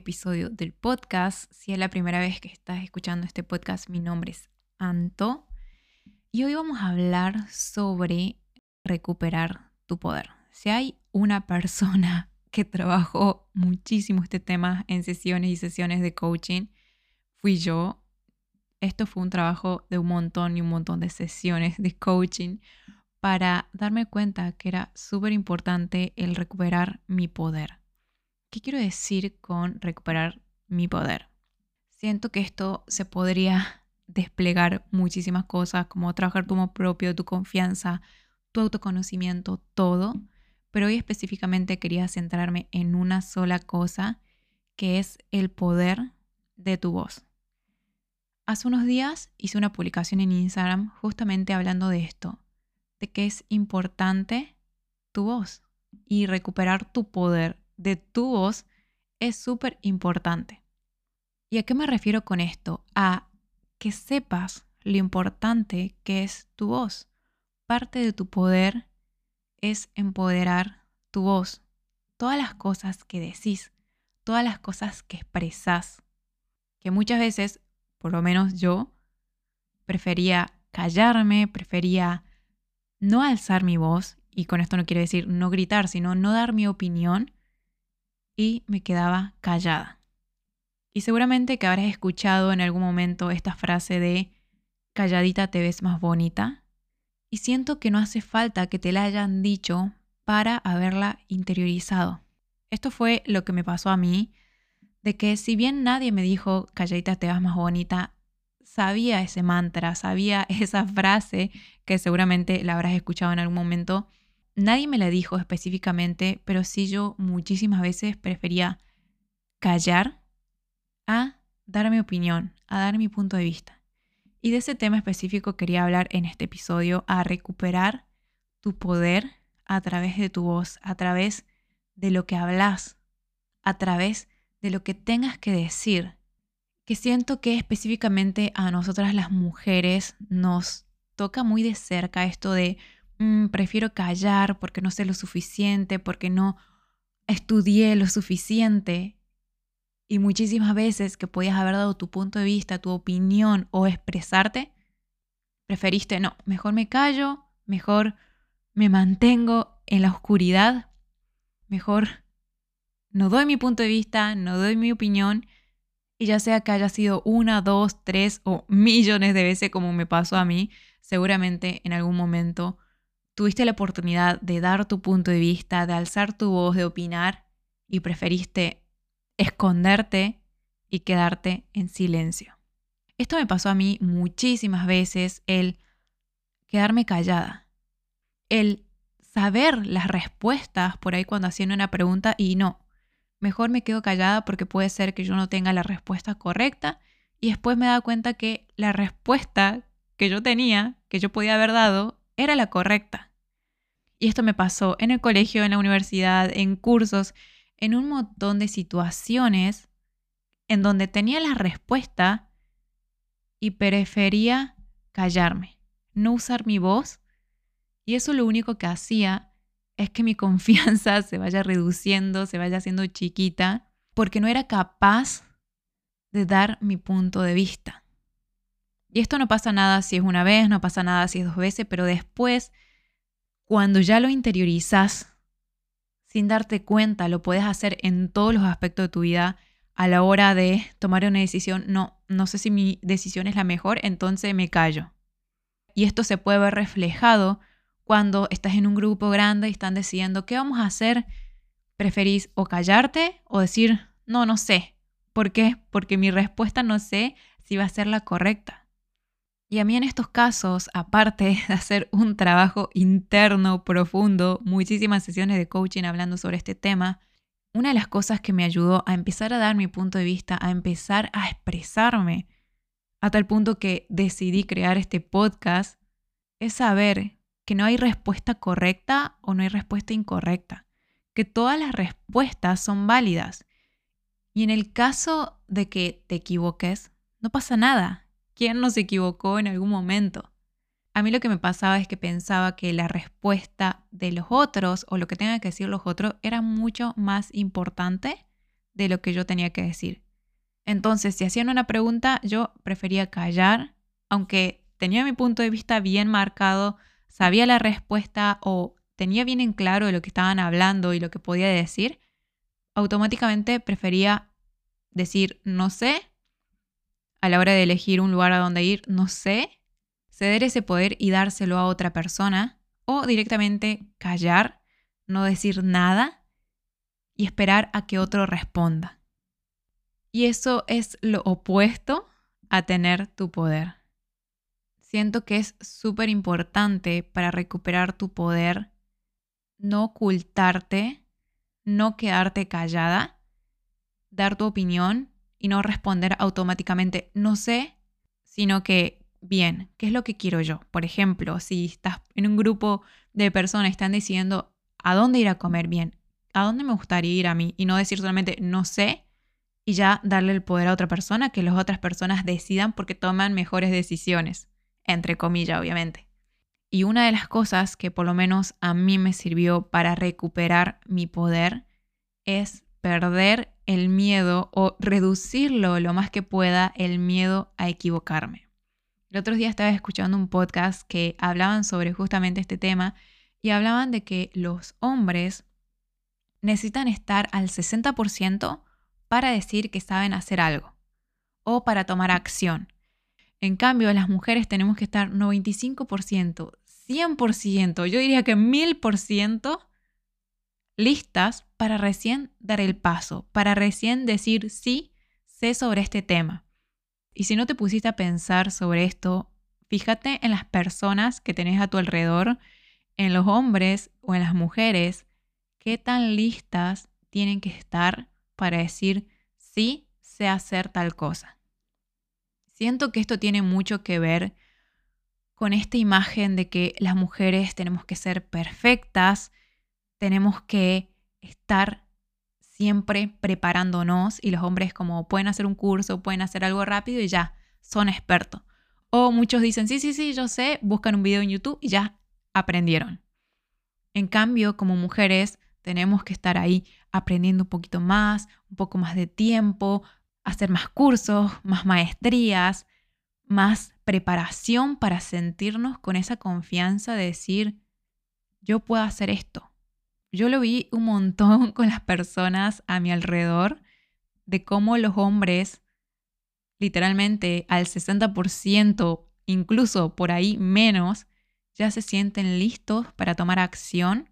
episodio del podcast. Si es la primera vez que estás escuchando este podcast, mi nombre es Anto y hoy vamos a hablar sobre recuperar tu poder. Si hay una persona que trabajó muchísimo este tema en sesiones y sesiones de coaching, fui yo. Esto fue un trabajo de un montón y un montón de sesiones de coaching para darme cuenta que era súper importante el recuperar mi poder. ¿Qué quiero decir con recuperar mi poder? Siento que esto se podría desplegar muchísimas cosas, como trabajar tu amor propio, tu confianza, tu autoconocimiento, todo. Pero hoy específicamente quería centrarme en una sola cosa, que es el poder de tu voz. Hace unos días hice una publicación en Instagram justamente hablando de esto, de que es importante tu voz y recuperar tu poder de tu voz es súper importante. ¿Y a qué me refiero con esto? A que sepas lo importante que es tu voz. Parte de tu poder es empoderar tu voz. Todas las cosas que decís, todas las cosas que expresás, que muchas veces, por lo menos yo, prefería callarme, prefería no alzar mi voz, y con esto no quiero decir no gritar, sino no dar mi opinión, y me quedaba callada. Y seguramente que habrás escuchado en algún momento esta frase de calladita te ves más bonita. Y siento que no hace falta que te la hayan dicho para haberla interiorizado. Esto fue lo que me pasó a mí, de que si bien nadie me dijo calladita te ves más bonita, sabía ese mantra, sabía esa frase que seguramente la habrás escuchado en algún momento Nadie me la dijo específicamente, pero sí yo muchísimas veces prefería callar a dar mi opinión, a dar mi punto de vista. Y de ese tema específico quería hablar en este episodio, a recuperar tu poder a través de tu voz, a través de lo que hablas, a través de lo que tengas que decir. Que siento que específicamente a nosotras las mujeres nos toca muy de cerca esto de Mm, prefiero callar porque no sé lo suficiente, porque no estudié lo suficiente. Y muchísimas veces que podías haber dado tu punto de vista, tu opinión o expresarte, preferiste, no, mejor me callo, mejor me mantengo en la oscuridad, mejor no doy mi punto de vista, no doy mi opinión, y ya sea que haya sido una, dos, tres o millones de veces como me pasó a mí, seguramente en algún momento tuviste la oportunidad de dar tu punto de vista, de alzar tu voz, de opinar y preferiste esconderte y quedarte en silencio. Esto me pasó a mí muchísimas veces, el quedarme callada, el saber las respuestas por ahí cuando hacían una pregunta y no, mejor me quedo callada porque puede ser que yo no tenga la respuesta correcta y después me da cuenta que la respuesta que yo tenía, que yo podía haber dado, era la correcta. Y esto me pasó en el colegio, en la universidad, en cursos, en un montón de situaciones en donde tenía la respuesta y prefería callarme, no usar mi voz. Y eso lo único que hacía es que mi confianza se vaya reduciendo, se vaya haciendo chiquita, porque no era capaz de dar mi punto de vista. Y esto no pasa nada si es una vez, no pasa nada si es dos veces, pero después cuando ya lo interiorizas, sin darte cuenta, lo puedes hacer en todos los aspectos de tu vida a la hora de tomar una decisión. No, no sé si mi decisión es la mejor, entonces me callo. Y esto se puede ver reflejado cuando estás en un grupo grande y están decidiendo qué vamos a hacer. ¿Preferís o callarte o decir, no, no sé? ¿Por qué? Porque mi respuesta no sé si va a ser la correcta. Y a mí en estos casos, aparte de hacer un trabajo interno profundo, muchísimas sesiones de coaching hablando sobre este tema, una de las cosas que me ayudó a empezar a dar mi punto de vista, a empezar a expresarme, a tal punto que decidí crear este podcast, es saber que no hay respuesta correcta o no hay respuesta incorrecta, que todas las respuestas son válidas. Y en el caso de que te equivoques, no pasa nada, ¿Quién no equivocó en algún momento? A mí lo que me pasaba es que pensaba que la respuesta de los otros o lo que tengan que decir los otros era mucho más importante de lo que yo tenía que decir. Entonces, si hacían una pregunta, yo prefería callar, aunque tenía mi punto de vista bien marcado, sabía la respuesta o tenía bien en claro lo que estaban hablando y lo que podía decir, automáticamente prefería decir no sé a la hora de elegir un lugar a donde ir, no sé, ceder ese poder y dárselo a otra persona o directamente callar, no decir nada y esperar a que otro responda. Y eso es lo opuesto a tener tu poder. Siento que es súper importante para recuperar tu poder no ocultarte, no quedarte callada, dar tu opinión y no responder automáticamente no sé, sino que bien, ¿qué es lo que quiero yo? Por ejemplo, si estás en un grupo de personas están diciendo a dónde ir a comer bien, a dónde me gustaría ir a mí y no decir solamente no sé y ya darle el poder a otra persona, que las otras personas decidan porque toman mejores decisiones, entre comillas, obviamente. Y una de las cosas que por lo menos a mí me sirvió para recuperar mi poder es perder el miedo o reducirlo lo más que pueda el miedo a equivocarme. El otro día estaba escuchando un podcast que hablaban sobre justamente este tema y hablaban de que los hombres necesitan estar al 60% para decir que saben hacer algo o para tomar acción. En cambio, las mujeres tenemos que estar 95%, 100%, yo diría que 1000% listas para recién dar el paso, para recién decir sí, sé sobre este tema. Y si no te pusiste a pensar sobre esto, fíjate en las personas que tenés a tu alrededor, en los hombres o en las mujeres, qué tan listas tienen que estar para decir sí, sé hacer tal cosa. Siento que esto tiene mucho que ver con esta imagen de que las mujeres tenemos que ser perfectas, tenemos que estar siempre preparándonos y los hombres como pueden hacer un curso, pueden hacer algo rápido y ya, son expertos. O muchos dicen, sí, sí, sí, yo sé, buscan un video en YouTube y ya aprendieron. En cambio, como mujeres, tenemos que estar ahí aprendiendo un poquito más, un poco más de tiempo, hacer más cursos, más maestrías, más preparación para sentirnos con esa confianza de decir, yo puedo hacer esto. Yo lo vi un montón con las personas a mi alrededor, de cómo los hombres, literalmente al 60%, incluso por ahí menos, ya se sienten listos para tomar acción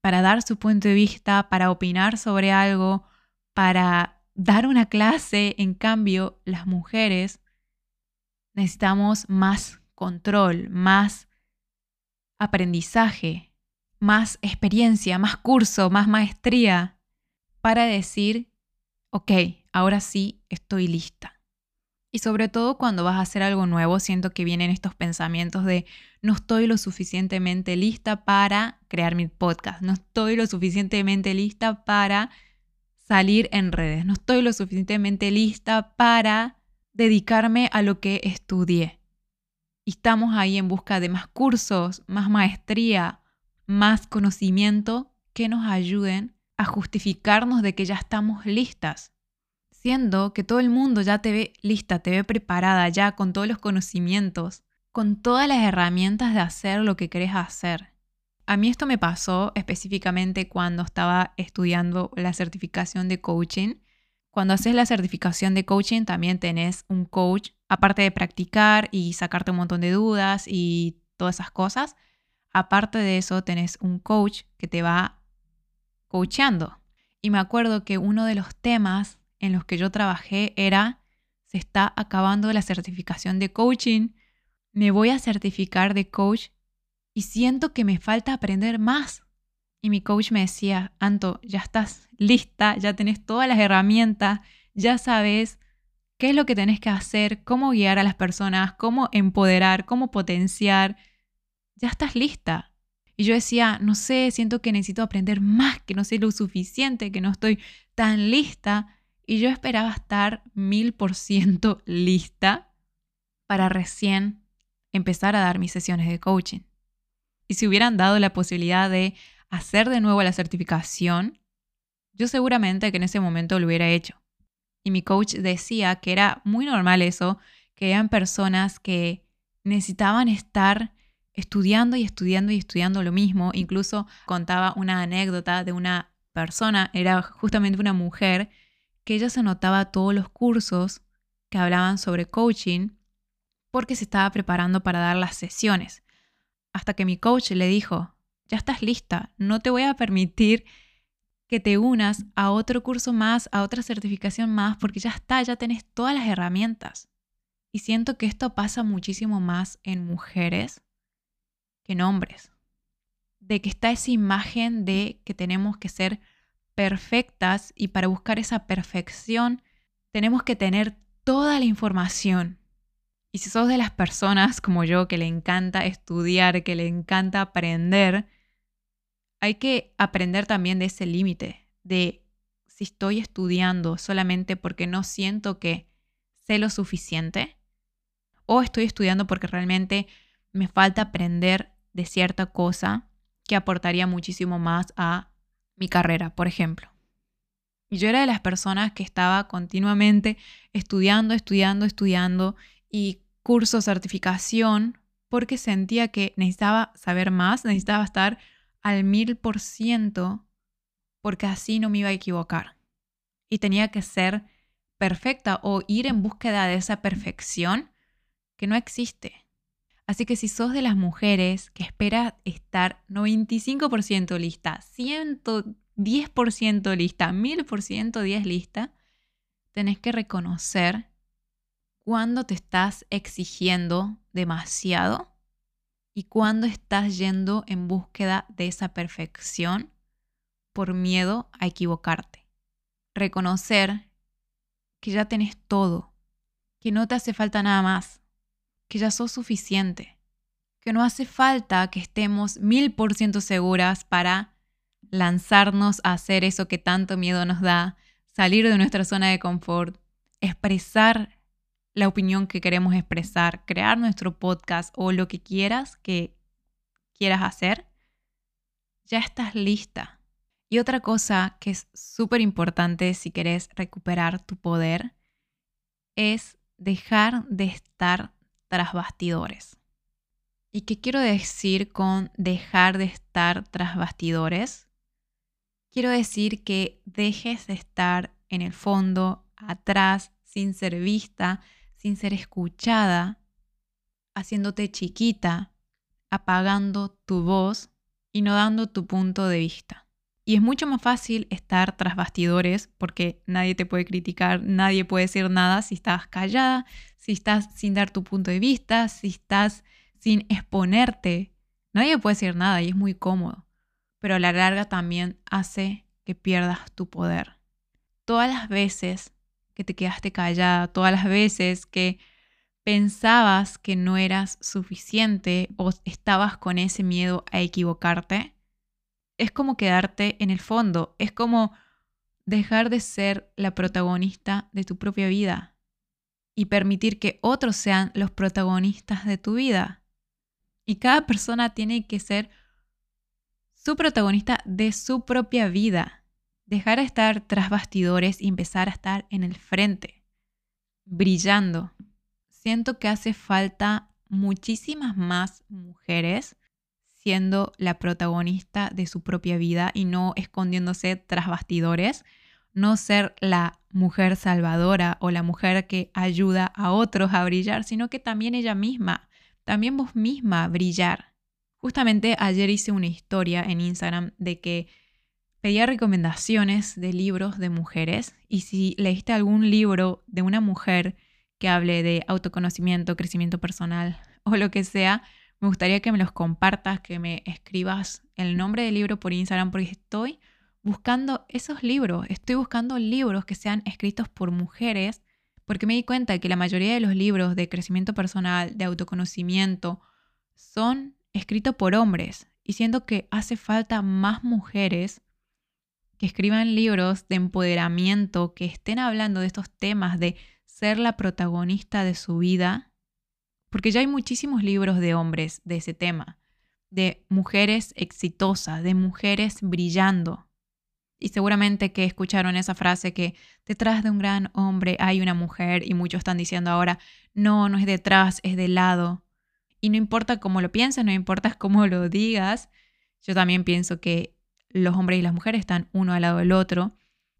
para dar su punto de vista, para opinar sobre algo, para dar una clase. En cambio, las mujeres necesitamos más control, más aprendizaje, más experiencia, más curso, más maestría para decir, ok, ahora sí estoy lista. Y sobre todo cuando vas a hacer algo nuevo, siento que vienen estos pensamientos de no estoy lo suficientemente lista para crear mi podcast, no estoy lo suficientemente lista para salir en redes, no estoy lo suficientemente lista para dedicarme a lo que estudié. Y estamos ahí en busca de más cursos, más maestría, más conocimiento que nos ayuden a justificarnos de que ya estamos listas siendo que todo el mundo ya te ve lista, te ve preparada ya con todos los conocimientos, con todas las herramientas de hacer lo que querés hacer. A mí esto me pasó específicamente cuando estaba estudiando la certificación de coaching. Cuando haces la certificación de coaching también tenés un coach, aparte de practicar y sacarte un montón de dudas y todas esas cosas. Aparte de eso tenés un coach que te va coachando. Y me acuerdo que uno de los temas en los que yo trabajé era, se está acabando la certificación de coaching, me voy a certificar de coach y siento que me falta aprender más. Y mi coach me decía, Anto, ya estás lista, ya tenés todas las herramientas, ya sabes qué es lo que tenés que hacer, cómo guiar a las personas, cómo empoderar, cómo potenciar. Ya estás lista. Y yo decía, no sé, siento que necesito aprender más, que no sé lo suficiente, que no estoy tan lista. Y yo esperaba estar mil por ciento lista para recién empezar a dar mis sesiones de coaching. Y si hubieran dado la posibilidad de hacer de nuevo la certificación, Yo seguramente que en ese momento lo hubiera hecho. Y mi coach decía que era muy normal eso, que eran personas que necesitaban estar estudiando y estudiando y estudiando lo mismo. Incluso contaba una anécdota de una persona, era justamente una mujer, que ella se anotaba todos los cursos que hablaban sobre coaching porque se estaba preparando para dar las sesiones. Hasta que mi coach le dijo, ya estás lista, no te voy a permitir que te unas a otro curso más, a otra certificación más, porque ya está, ya tenés todas las herramientas. Y siento que esto pasa muchísimo más en mujeres que en hombres. De que está esa imagen de que tenemos que ser perfectas y para buscar esa perfección tenemos que tener toda la información. Y si sos de las personas como yo que le encanta estudiar, que le encanta aprender, hay que aprender también de ese límite, de si estoy estudiando solamente porque no siento que sé lo suficiente, o estoy estudiando porque realmente me falta aprender de cierta cosa que aportaría muchísimo más a mi carrera, por ejemplo. Y yo era de las personas que estaba continuamente estudiando, estudiando, estudiando y curso, certificación, porque sentía que necesitaba saber más, necesitaba estar al mil por ciento, porque así no me iba a equivocar. Y tenía que ser perfecta o ir en búsqueda de esa perfección que no existe. Así que si sos de las mujeres que espera estar 95% lista, 110% lista, 1000% 10 lista, tenés que reconocer cuando te estás exigiendo demasiado y cuando estás yendo en búsqueda de esa perfección por miedo a equivocarte. Reconocer que ya tenés todo, que no te hace falta nada más, que ya sos suficiente, que no hace falta que estemos mil por ciento seguras para lanzarnos a hacer eso que tanto miedo nos da, salir de nuestra zona de confort, expresar la opinión que queremos expresar, crear nuestro podcast o lo que quieras que quieras hacer, ya estás lista. Y otra cosa que es súper importante si querés recuperar tu poder es dejar de estar tras bastidores. ¿Y qué quiero decir con dejar de estar tras bastidores? Quiero decir que dejes de estar en el fondo, atrás, sin ser vista, sin ser escuchada, haciéndote chiquita, apagando tu voz y no dando tu punto de vista. Y es mucho más fácil estar tras bastidores porque nadie te puede criticar, nadie puede decir nada si estás callada, si estás sin dar tu punto de vista, si estás sin exponerte. Nadie puede decir nada y es muy cómodo. Pero a la larga también hace que pierdas tu poder. Todas las veces que te quedaste callada, todas las veces que pensabas que no eras suficiente o estabas con ese miedo a equivocarte, es como quedarte en el fondo, es como dejar de ser la protagonista de tu propia vida y permitir que otros sean los protagonistas de tu vida. Y cada persona tiene que ser su protagonista de su propia vida. Dejar de estar tras bastidores y empezar a estar en el frente, brillando. Siento que hace falta muchísimas más mujeres siendo la protagonista de su propia vida y no escondiéndose tras bastidores, no ser la mujer salvadora o la mujer que ayuda a otros a brillar, sino que también ella misma, también vos misma brillar. Justamente ayer hice una historia en Instagram de que pedía recomendaciones de libros de mujeres y si leíste algún libro de una mujer que hable de autoconocimiento, crecimiento personal o lo que sea, me gustaría que me los compartas, que me escribas el nombre del libro por Instagram, porque estoy buscando esos libros, estoy buscando libros que sean escritos por mujeres, porque me di cuenta que la mayoría de los libros de crecimiento personal, de autoconocimiento, son escritos por hombres. Y siento que hace falta más mujeres que escriban libros de empoderamiento, que estén hablando de estos temas, de ser la protagonista de su vida porque ya hay muchísimos libros de hombres de ese tema, de mujeres exitosas, de mujeres brillando. Y seguramente que escucharon esa frase que detrás de un gran hombre hay una mujer y muchos están diciendo ahora, no, no es detrás, es de lado. Y no importa cómo lo pienses, no importa cómo lo digas, yo también pienso que los hombres y las mujeres están uno al lado del otro,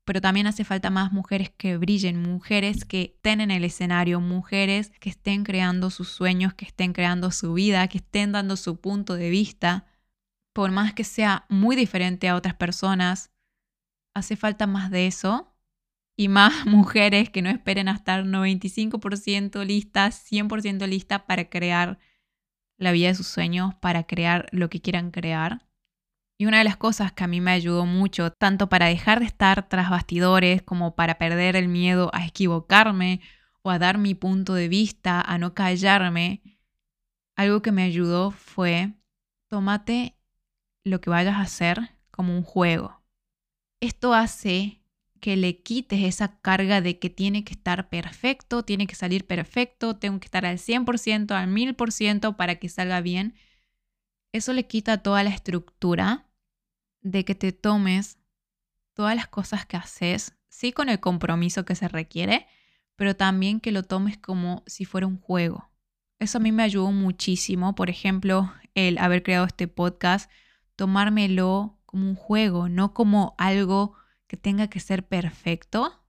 pero también hace falta más mujeres que brillen, mujeres que estén en el escenario, mujeres que estén creando sus sueños, que estén creando su vida, que estén dando su punto de vista, por más que sea muy diferente a otras personas, hace falta más de eso y más mujeres que no esperen a estar 95% listas, 100% listas para crear la vida de sus sueños, para crear lo que quieran crear. Y una de las cosas que a mí me ayudó mucho, tanto para dejar de estar tras bastidores como para perder el miedo a equivocarme o a dar mi punto de vista, a no callarme, algo que me ayudó fue, tómate lo que vayas a hacer como un juego. Esto hace que le quites esa carga de que tiene que estar perfecto, tiene que salir perfecto, tengo que estar al 100%, al 1000% para que salga bien. Eso le quita toda la estructura de que te tomes todas las cosas que haces, sí con el compromiso que se requiere, pero también que lo tomes como si fuera un juego. Eso a mí me ayudó muchísimo, por ejemplo, el haber creado este podcast, tomármelo como un juego, no como algo que tenga que ser perfecto,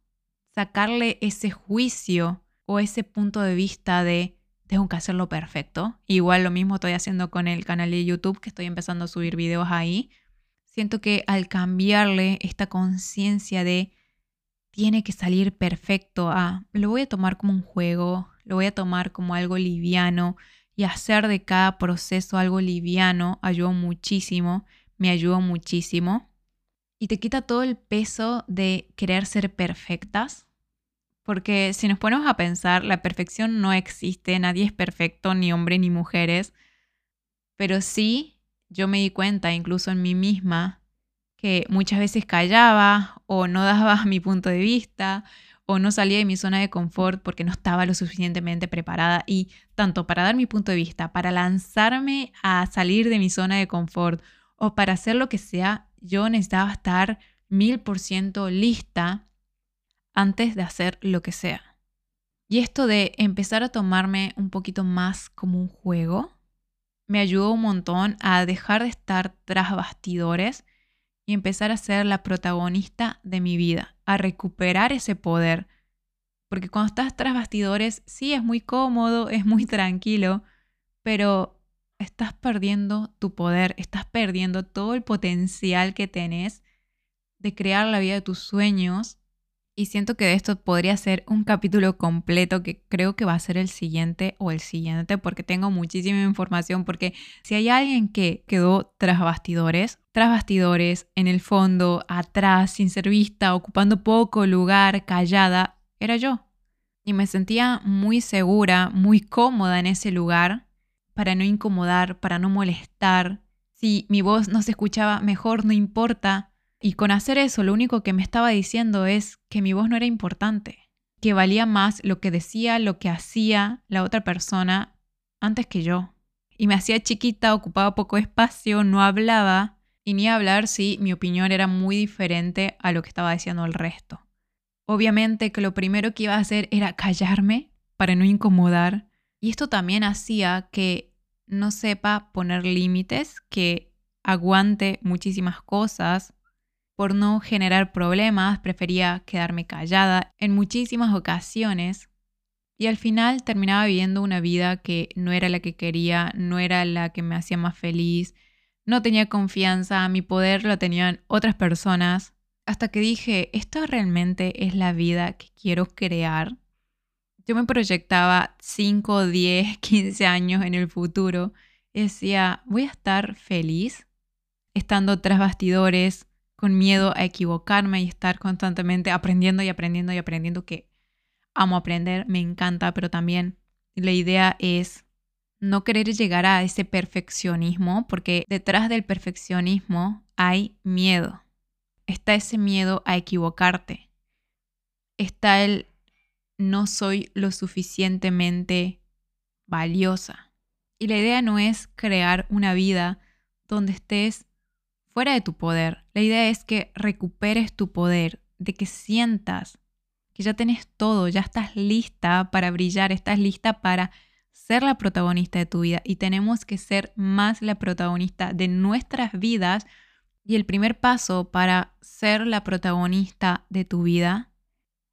sacarle ese juicio o ese punto de vista de tengo que hacerlo perfecto. Igual lo mismo estoy haciendo con el canal de YouTube, que estoy empezando a subir videos ahí. Siento que al cambiarle esta conciencia de tiene que salir perfecto a lo voy a tomar como un juego, lo voy a tomar como algo liviano y hacer de cada proceso algo liviano ayudó muchísimo, me ayudó muchísimo. Y te quita todo el peso de querer ser perfectas, porque si nos ponemos a pensar, la perfección no existe, nadie es perfecto, ni hombre ni mujeres, pero sí yo me di cuenta, incluso en mí misma, que muchas veces callaba o no daba mi punto de vista o no salía de mi zona de confort porque no estaba lo suficientemente preparada y tanto para dar mi punto de vista, para lanzarme a salir de mi zona de confort o para hacer lo que sea, yo necesitaba estar mil por ciento lista antes de hacer lo que sea. Y esto de empezar a tomarme un poquito más como un juego, me ayudó un montón a dejar de estar tras bastidores y empezar a ser la protagonista de mi vida, a recuperar ese poder. Porque cuando estás tras bastidores, sí es muy cómodo, es muy tranquilo, pero estás perdiendo tu poder, estás perdiendo todo el potencial que tenés de crear la vida de tus sueños y siento que de esto podría ser un capítulo completo que creo que va a ser el siguiente o el siguiente porque tengo muchísima información porque si hay alguien que quedó tras bastidores, tras bastidores, en el fondo, atrás, sin ser vista, ocupando poco lugar, callada, era yo. Y me sentía muy segura, muy cómoda en ese lugar para no incomodar, para no molestar. Si mi voz no se escuchaba mejor, no importa, y con hacer eso, lo único que me estaba diciendo es que mi voz no era importante, que valía más lo que decía, lo que hacía la otra persona antes que yo. Y me hacía chiquita, ocupaba poco espacio, no hablaba, y ni hablar si mi opinión era muy diferente a lo que estaba diciendo el resto. Obviamente que lo primero que iba a hacer era callarme para no incomodar, y esto también hacía que no sepa poner límites, que aguante muchísimas cosas, por no generar problemas, prefería quedarme callada en muchísimas ocasiones y al final terminaba viviendo una vida que no era la que quería, no era la que me hacía más feliz, no tenía confianza, mi poder lo tenían otras personas, hasta que dije, ¿esto realmente es la vida que quiero crear? Yo me proyectaba 5, 10, 15 años en el futuro y decía, ¿voy a estar feliz estando tras bastidores, con miedo a equivocarme y estar constantemente aprendiendo y aprendiendo y aprendiendo que amo aprender, me encanta, pero también la idea es no querer llegar a ese perfeccionismo, porque detrás del perfeccionismo hay miedo. Está ese miedo a equivocarte. Está el no soy lo suficientemente valiosa. Y la idea no es crear una vida donde estés fuera de tu poder. La idea es que recuperes tu poder, de que sientas que ya tenés todo, ya estás lista para brillar, estás lista para ser la protagonista de tu vida y tenemos que ser más la protagonista de nuestras vidas. Y el primer paso para ser la protagonista de tu vida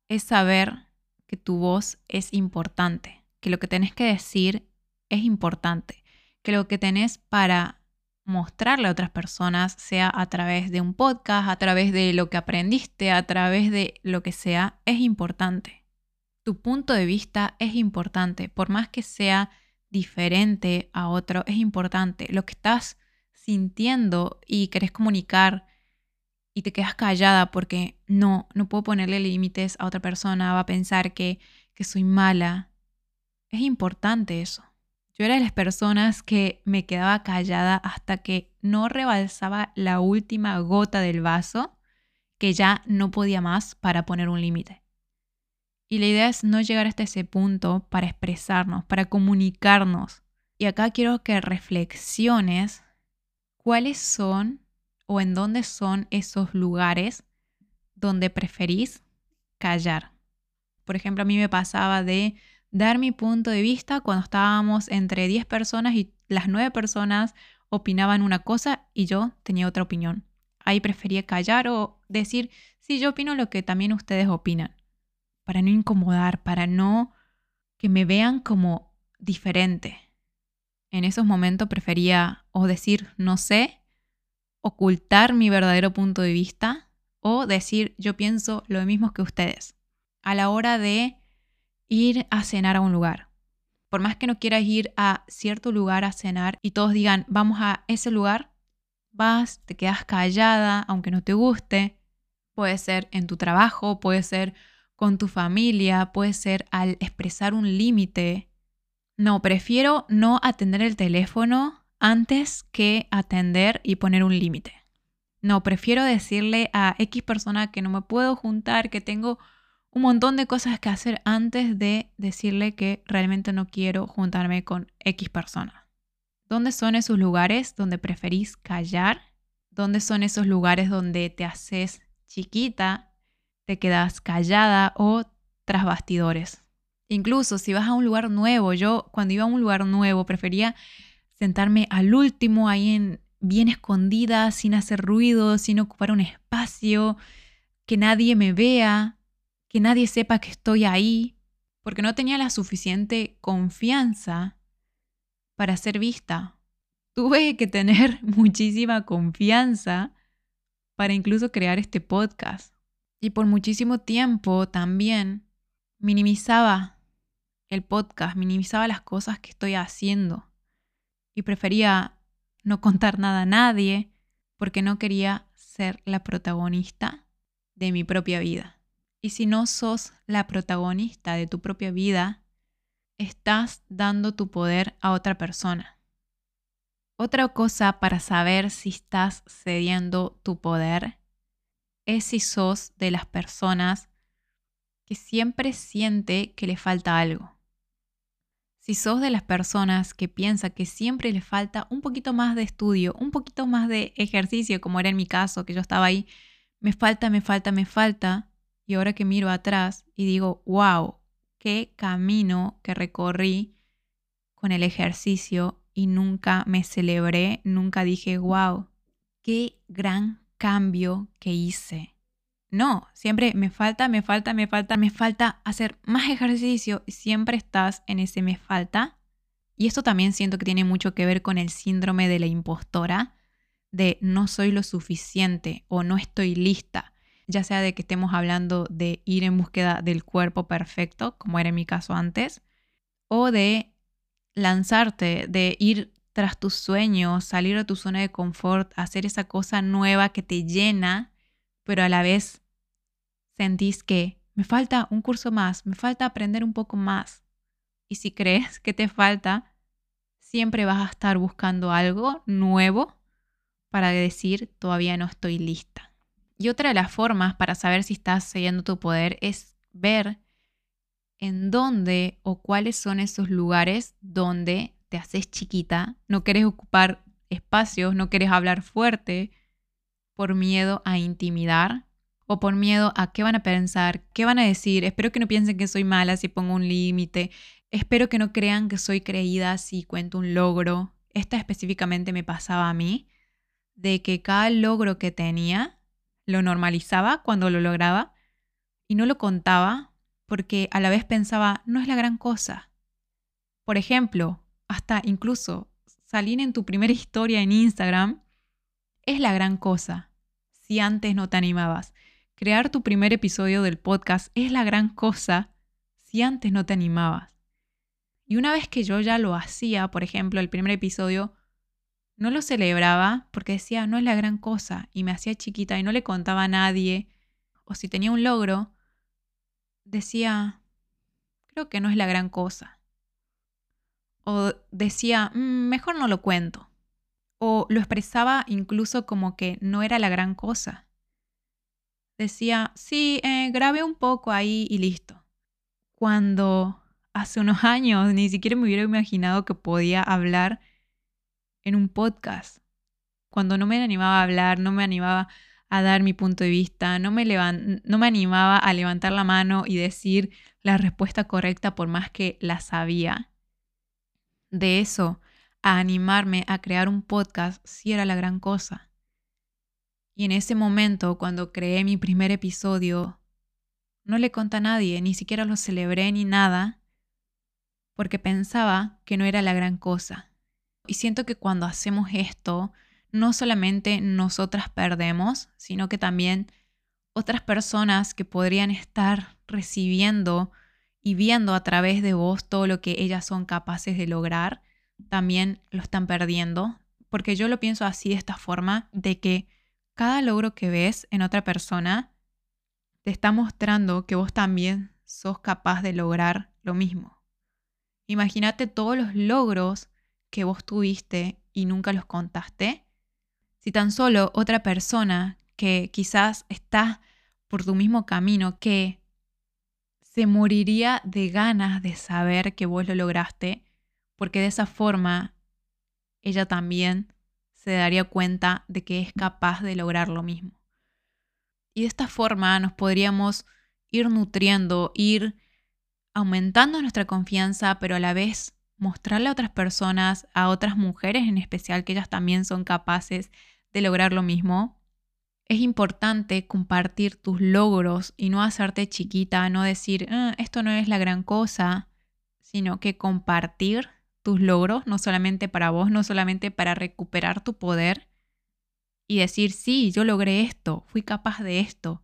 es saber que tu voz es importante, que lo que tenés que decir es importante, que lo que tenés para mostrarle a otras personas, sea a través de un podcast, a través de lo que aprendiste, a través de lo que sea, es importante. Tu punto de vista es importante, por más que sea diferente a otro, es importante. Lo que estás sintiendo y querés comunicar y te quedas callada porque no, no puedo ponerle límites a otra persona, va a pensar que, que soy mala. Es importante eso. Yo era de las personas que me quedaba callada hasta que no rebalsaba la última gota del vaso, que ya no podía más para poner un límite. Y la idea es no llegar hasta ese punto para expresarnos, para comunicarnos. Y acá quiero que reflexiones cuáles son o en dónde son esos lugares donde preferís callar. Por ejemplo, a mí me pasaba de dar mi punto de vista cuando estábamos entre 10 personas y las 9 personas opinaban una cosa y yo tenía otra opinión. Ahí prefería callar o decir, sí, yo opino lo que también ustedes opinan, para no incomodar, para no que me vean como diferente. En esos momentos prefería o decir no sé, ocultar mi verdadero punto de vista o decir yo pienso lo mismo que ustedes. A la hora de ir a cenar a un lugar. Por más que no quieras ir a cierto lugar a cenar y todos digan, vamos a ese lugar, vas, te quedas callada, aunque no te guste. Puede ser en tu trabajo, puede ser con tu familia, puede ser al expresar un límite. No, prefiero no atender el teléfono antes que atender y poner un límite. No, prefiero decirle a X persona que no me puedo juntar, que tengo un montón de cosas que hacer antes de decirle que realmente no quiero juntarme con X persona. ¿Dónde son esos lugares donde preferís callar? ¿Dónde son esos lugares donde te haces chiquita, te quedas callada o tras bastidores? Incluso si vas a un lugar nuevo, yo cuando iba a un lugar nuevo prefería sentarme al último ahí en bien escondida, sin hacer ruido, sin ocupar un espacio, que nadie me vea, que nadie sepa que estoy ahí, porque no tenía la suficiente confianza para ser vista. Tuve que tener muchísima confianza para incluso crear este podcast. Y por muchísimo tiempo también minimizaba el podcast, minimizaba las cosas que estoy haciendo. Y prefería no contar nada a nadie porque no quería ser la protagonista de mi propia vida. Y si no sos la protagonista de tu propia vida, estás dando tu poder a otra persona. Otra cosa para saber si estás cediendo tu poder es si sos de las personas que siempre siente que le falta algo. Si sos de las personas que piensa que siempre le falta un poquito más de estudio, un poquito más de ejercicio, como era en mi caso, que yo estaba ahí, me falta, me falta, me falta, y ahora que miro atrás y digo, wow, qué camino que recorrí con el ejercicio y nunca me celebré, nunca dije, wow, qué gran cambio que hice. No, siempre me falta, me falta, me falta, me falta hacer más ejercicio y siempre estás en ese me falta. Y esto también siento que tiene mucho que ver con el síndrome de la impostora, de no soy lo suficiente o no estoy lista ya sea de que estemos hablando de ir en búsqueda del cuerpo perfecto, como era en mi caso antes, o de lanzarte, de ir tras tus sueños, salir de tu zona de confort, hacer esa cosa nueva que te llena, pero a la vez sentís que me falta un curso más, me falta aprender un poco más. Y si crees que te falta, siempre vas a estar buscando algo nuevo para decir todavía no estoy lista. Y otra de las formas para saber si estás cediendo tu poder es ver en dónde o cuáles son esos lugares donde te haces chiquita, no quieres ocupar espacios, no quieres hablar fuerte, por miedo a intimidar o por miedo a qué van a pensar, qué van a decir. Espero que no piensen que soy mala si pongo un límite. Espero que no crean que soy creída si cuento un logro. Esta específicamente me pasaba a mí, de que cada logro que tenía lo normalizaba cuando lo lograba y no lo contaba porque a la vez pensaba, no es la gran cosa. Por ejemplo, hasta incluso salir en tu primera historia en Instagram es la gran cosa si antes no te animabas. Crear tu primer episodio del podcast es la gran cosa si antes no te animabas. Y una vez que yo ya lo hacía, por ejemplo, el primer episodio, no lo celebraba porque decía, no es la gran cosa, y me hacía chiquita y no le contaba a nadie, o si tenía un logro, decía, creo que no es la gran cosa. O decía, mm, mejor no lo cuento. O lo expresaba incluso como que no era la gran cosa. Decía, sí, eh, grabé un poco ahí y listo. Cuando hace unos años ni siquiera me hubiera imaginado que podía hablar en un podcast. Cuando no me animaba a hablar, no me animaba a dar mi punto de vista, no me, no me animaba a levantar la mano y decir la respuesta correcta por más que la sabía. De eso, a animarme a crear un podcast sí era la gran cosa. Y en ese momento, cuando creé mi primer episodio, no le conté a nadie, ni siquiera lo celebré ni nada, porque pensaba que no era la gran cosa. Y siento que cuando hacemos esto, no solamente nosotras perdemos, sino que también otras personas que podrían estar recibiendo y viendo a través de vos todo lo que ellas son capaces de lograr, también lo están perdiendo. Porque yo lo pienso así de esta forma, de que cada logro que ves en otra persona te está mostrando que vos también sos capaz de lograr lo mismo. Imagínate todos los logros que vos tuviste y nunca los contaste si tan solo otra persona que quizás está por tu mismo camino, que se moriría de ganas de saber que vos lo lograste, porque de esa forma ella también se daría cuenta de que es capaz de lograr lo mismo. Y de esta forma nos podríamos ir nutriendo, ir aumentando nuestra confianza, pero a la vez mostrarle a otras personas, a otras mujeres en especial, que ellas también son capaces de lograr lo mismo, es importante compartir tus logros y no hacerte chiquita, no decir, ah, esto no es la gran cosa, sino que compartir tus logros, no solamente para vos, no solamente para recuperar tu poder y decir, sí, yo logré esto, fui capaz de esto,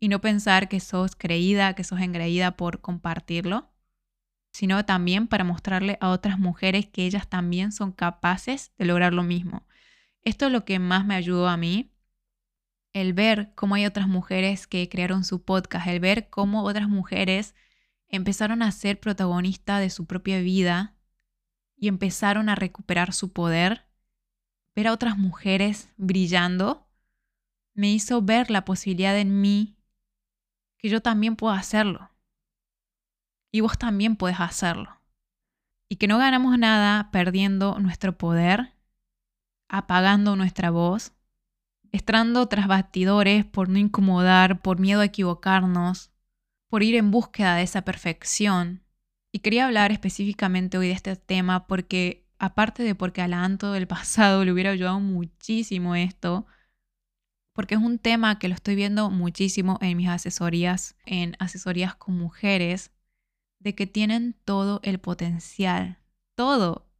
y no pensar que sos creída, que sos engreída por compartirlo, sino también para mostrarle a otras mujeres que ellas también son capaces de lograr lo mismo. Esto es lo que más me ayudó a mí, el ver cómo hay otras mujeres que crearon su podcast, el ver cómo otras mujeres empezaron a ser protagonistas de su propia vida y empezaron a recuperar su poder, ver a otras mujeres brillando, me hizo ver la posibilidad en mí que yo también puedo hacerlo. Y vos también puedes hacerlo. Y que no ganamos nada perdiendo nuestro poder apagando nuestra voz, estando tras bastidores por no incomodar, por miedo a equivocarnos, por ir en búsqueda de esa perfección. Y quería hablar específicamente hoy de este tema porque, aparte de porque a la Anto del pasado le hubiera ayudado muchísimo esto, porque es un tema que lo estoy viendo muchísimo en mis asesorías, en asesorías con mujeres, de que tienen todo el potencial, todo,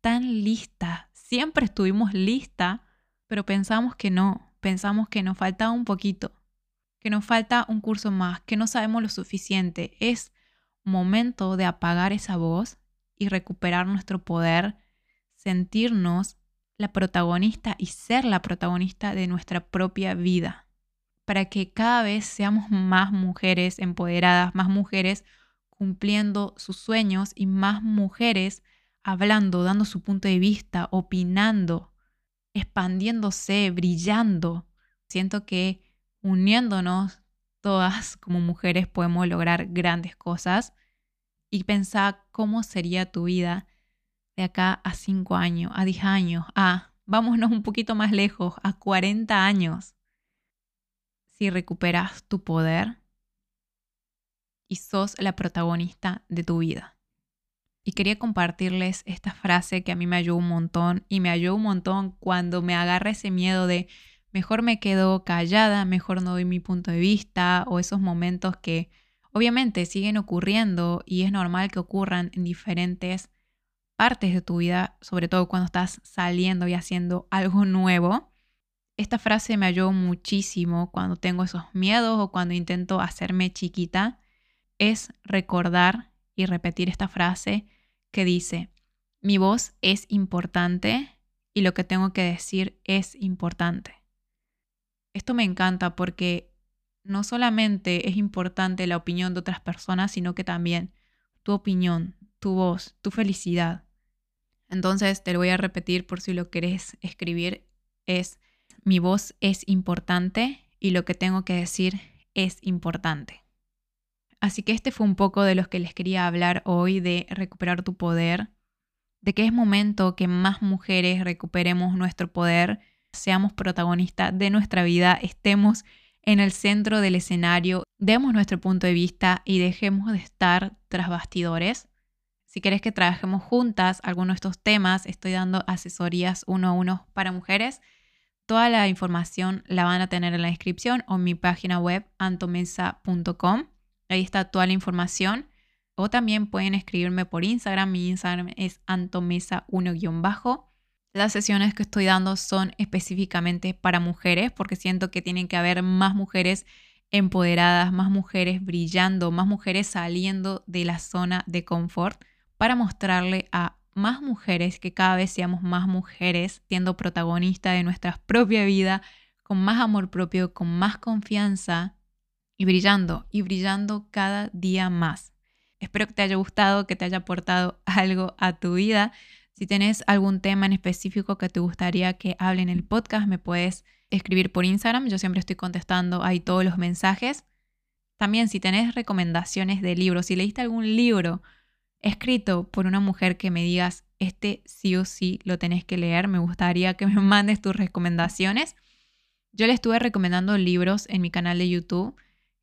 tan lista, siempre estuvimos lista, pero pensamos que no, pensamos que nos falta un poquito, que nos falta un curso más, que no sabemos lo suficiente. Es momento de apagar esa voz y recuperar nuestro poder, sentirnos la protagonista y ser la protagonista de nuestra propia vida, para que cada vez seamos más mujeres empoderadas, más mujeres cumpliendo sus sueños y más mujeres hablando, dando su punto de vista, opinando, expandiéndose, brillando. Siento que uniéndonos todas como mujeres podemos lograr grandes cosas y pensar cómo sería tu vida de acá a cinco años, a 10 años, a vámonos un poquito más lejos, a 40 años. Si recuperas tu poder y sos la protagonista de tu vida. Y quería compartirles esta frase que a mí me ayudó un montón y me ayudó un montón cuando me agarra ese miedo de mejor me quedo callada, mejor no doy mi punto de vista o esos momentos que obviamente siguen ocurriendo y es normal que ocurran en diferentes partes de tu vida, sobre todo cuando estás saliendo y haciendo algo nuevo. Esta frase me ayudó muchísimo cuando tengo esos miedos o cuando intento hacerme chiquita. Es recordar y repetir esta frase que dice, mi voz es importante y lo que tengo que decir es importante. Esto me encanta porque no solamente es importante la opinión de otras personas, sino que también tu opinión, tu voz, tu felicidad. Entonces te lo voy a repetir por si lo querés escribir. Es mi voz es importante y lo que tengo que decir es importante. Así que este fue un poco de los que les quería hablar hoy de recuperar tu poder, de que es momento que más mujeres recuperemos nuestro poder seamos protagonistas de nuestra vida, estemos en el centro del escenario, demos nuestro punto de vista y dejemos de estar tras bastidores. Si querés que trabajemos juntas algunos de estos temas, estoy dando asesorías uno a uno para mujeres. Toda la información la van a tener en la descripción o en mi página web antomesa.com. Ahí está toda la información. O también pueden escribirme por Instagram. Mi Instagram es antomesa1-bajo. Las sesiones que estoy dando son específicamente para mujeres porque siento que tienen que haber más mujeres empoderadas, más mujeres brillando, más mujeres saliendo de la zona de confort para mostrarle a más mujeres que cada vez seamos más mujeres siendo protagonistas de nuestra propia vida, con más amor propio, con más confianza y brillando y brillando cada día más. Espero que te haya gustado, que te haya aportado algo a tu vida. Si tienes algún tema en específico que te gustaría que hable en el podcast, me puedes escribir por Instagram. Yo siempre estoy contestando ahí todos los mensajes. También si tenés recomendaciones de libros, si leíste algún libro escrito por una mujer que me digas, este sí o sí lo tenés que leer, me gustaría que me mandes tus recomendaciones. Yo le estuve recomendando libros en mi canal de YouTube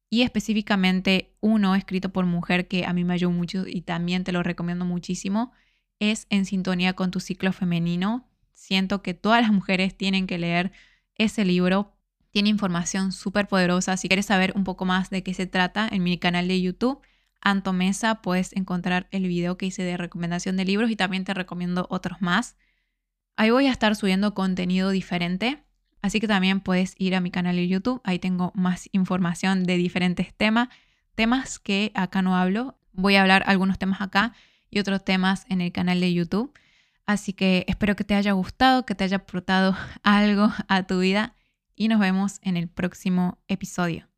y específicamente uno escrito por mujer que a mí me ayudó mucho y también te lo recomiendo muchísimo es en sintonía con tu ciclo femenino. Siento que todas las mujeres tienen que leer ese libro. Tiene información súper poderosa. Si quieres saber un poco más de qué se trata, en mi canal de YouTube, Anto Mesa, puedes encontrar el video que hice de recomendación de libros y también te recomiendo otros más. Ahí voy a estar subiendo contenido diferente, así que también puedes ir a mi canal de YouTube. Ahí tengo más información de diferentes temas, temas que acá no hablo. Voy a hablar algunos temas acá y otros temas en el canal de YouTube. Así que espero que te haya gustado, que te haya aportado algo a tu vida y nos vemos en el próximo episodio.